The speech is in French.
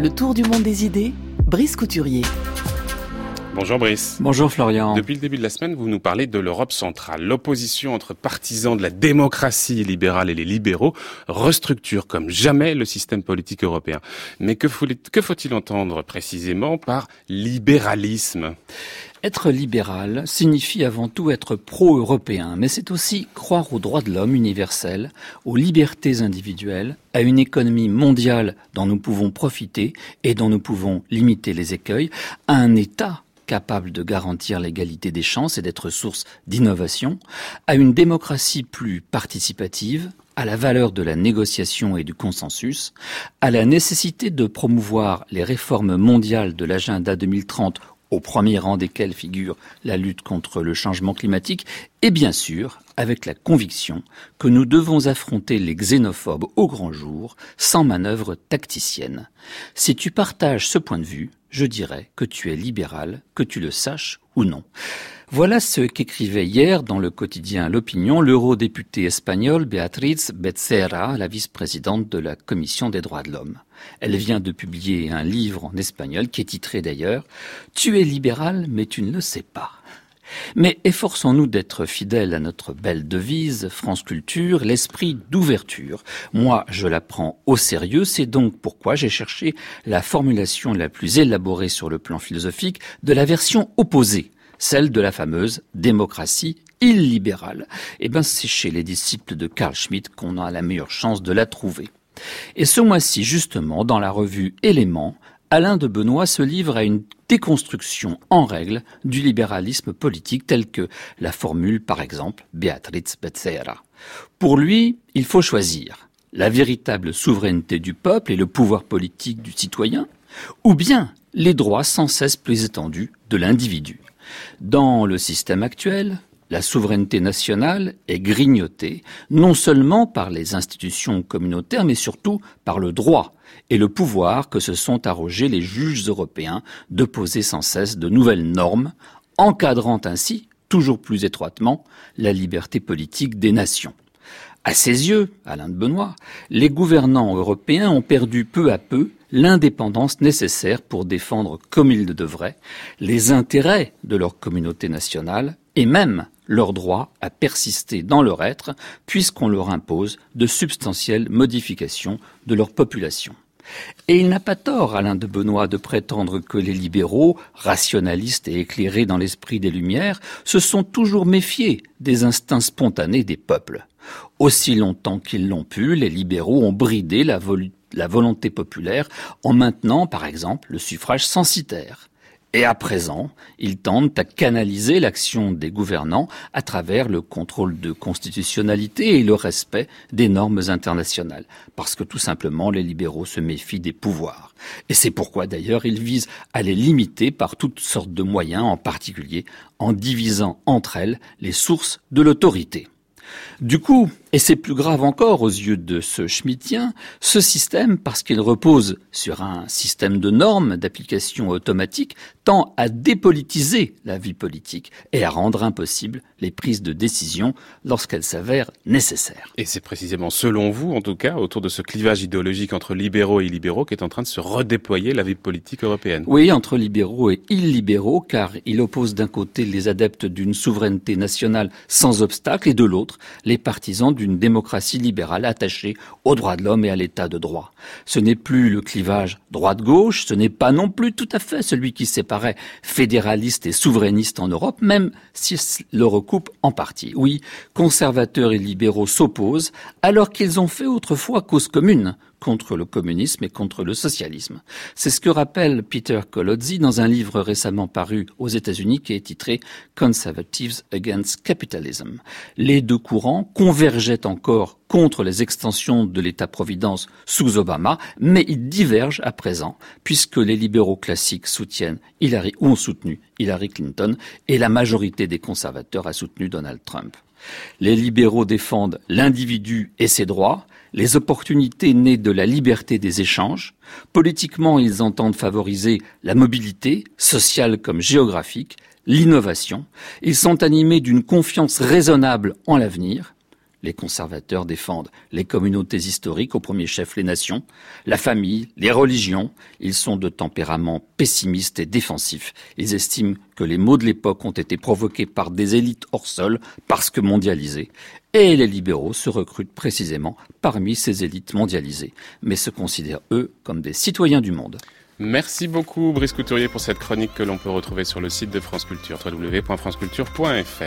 Le tour du monde des idées, Brice Couturier. Bonjour Brice. Bonjour Florian. Depuis le début de la semaine, vous nous parlez de l'Europe centrale. L'opposition entre partisans de la démocratie libérale et les libéraux restructure comme jamais le système politique européen. Mais que faut-il entendre précisément par libéralisme? Être libéral signifie avant tout être pro-européen, mais c'est aussi croire aux droits de l'homme universels, aux libertés individuelles, à une économie mondiale dont nous pouvons profiter et dont nous pouvons limiter les écueils, à un État capable de garantir l'égalité des chances et d'être source d'innovation, à une démocratie plus participative, à la valeur de la négociation et du consensus, à la nécessité de promouvoir les réformes mondiales de l'agenda 2030 au premier rang desquels figure la lutte contre le changement climatique, et bien sûr avec la conviction que nous devons affronter les xénophobes au grand jour, sans manœuvre tacticienne. Si tu partages ce point de vue, je dirais que tu es libéral, que tu le saches ou non. Voilà ce qu'écrivait hier dans le quotidien L'Opinion l'eurodéputée espagnole Beatriz Becerra, la vice-présidente de la Commission des droits de l'homme. Elle vient de publier un livre en espagnol qui est titré d'ailleurs Tu es libéral mais tu ne le sais pas. Mais efforçons-nous d'être fidèles à notre belle devise, France Culture, l'esprit d'ouverture. Moi, je la prends au sérieux, c'est donc pourquoi j'ai cherché la formulation la plus élaborée sur le plan philosophique de la version opposée, celle de la fameuse démocratie illibérale. Eh ben, c'est chez les disciples de Carl Schmitt qu'on a la meilleure chance de la trouver. Et ce mois-ci, justement, dans la revue Éléments, Alain de Benoît se livre à une déconstruction en règle du libéralisme politique tel que la formule par exemple Beatriz Becerra. Pour lui, il faut choisir la véritable souveraineté du peuple et le pouvoir politique du citoyen, ou bien les droits sans cesse plus étendus de l'individu. Dans le système actuel, la souveraineté nationale est grignotée non seulement par les institutions communautaires, mais surtout par le droit, et le pouvoir que se sont arrogés les juges européens de poser sans cesse de nouvelles normes, encadrant ainsi toujours plus étroitement la liberté politique des nations. À ses yeux, Alain de Benoît, les gouvernants européens ont perdu peu à peu l'indépendance nécessaire pour défendre comme ils le devraient les intérêts de leur communauté nationale et même leur droit à persister dans leur être puisqu'on leur impose de substantielles modifications de leur population. Et il n'a pas tort, Alain de Benoît, de prétendre que les libéraux, rationalistes et éclairés dans l'esprit des Lumières, se sont toujours méfiés des instincts spontanés des peuples. Aussi longtemps qu'ils l'ont pu, les libéraux ont bridé la, la volonté populaire en maintenant, par exemple, le suffrage censitaire. Et à présent, ils tentent à canaliser l'action des gouvernants à travers le contrôle de constitutionnalité et le respect des normes internationales. Parce que tout simplement, les libéraux se méfient des pouvoirs. Et c'est pourquoi d'ailleurs ils visent à les limiter par toutes sortes de moyens, en particulier en divisant entre elles les sources de l'autorité. Du coup, et c'est plus grave encore aux yeux de ce schmittien, ce système, parce qu'il repose sur un système de normes d'application automatique, tend à dépolitiser la vie politique et à rendre impossible les prises de décision lorsqu'elles s'avèrent nécessaires. Et c'est précisément selon vous, en tout cas, autour de ce clivage idéologique entre libéraux et illibéraux qu'est en train de se redéployer la vie politique européenne. Oui, entre libéraux et illibéraux, car il oppose d'un côté les adeptes d'une souveraineté nationale sans obstacle et de l'autre les partisans d'une démocratie libérale attachée aux droits de l'homme et à l'état de droit. Ce n'est plus le clivage droite-gauche, ce n'est pas non plus tout à fait celui qui séparait fédéraliste et souverainiste en Europe, même s'il le recoupe en partie. Oui, conservateurs et libéraux s'opposent alors qu'ils ont fait autrefois cause commune contre le communisme et contre le socialisme. C'est ce que rappelle Peter Colozzi dans un livre récemment paru aux États-Unis qui est titré Conservatives Against Capitalism. Les deux courants convergeaient encore contre les extensions de l'État-providence sous Obama, mais ils divergent à présent, puisque les libéraux classiques soutiennent Hillary ont soutenu Hillary Clinton, et la majorité des conservateurs a soutenu Donald Trump. Les libéraux défendent l'individu et ses droits, les opportunités nées de la liberté des échanges. Politiquement, ils entendent favoriser la mobilité, sociale comme géographique, l'innovation. Ils sont animés d'une confiance raisonnable en l'avenir. Les conservateurs défendent les communautés historiques, au premier chef les nations, la famille, les religions. Ils sont de tempérament pessimiste et défensif. Ils estiment que les maux de l'époque ont été provoqués par des élites hors sol parce que mondialisées. Et les libéraux se recrutent précisément parmi ces élites mondialisées, mais se considèrent eux comme des citoyens du monde. Merci beaucoup Brice Couturier pour cette chronique que l'on peut retrouver sur le site de France Culture, www.franceculture.fr.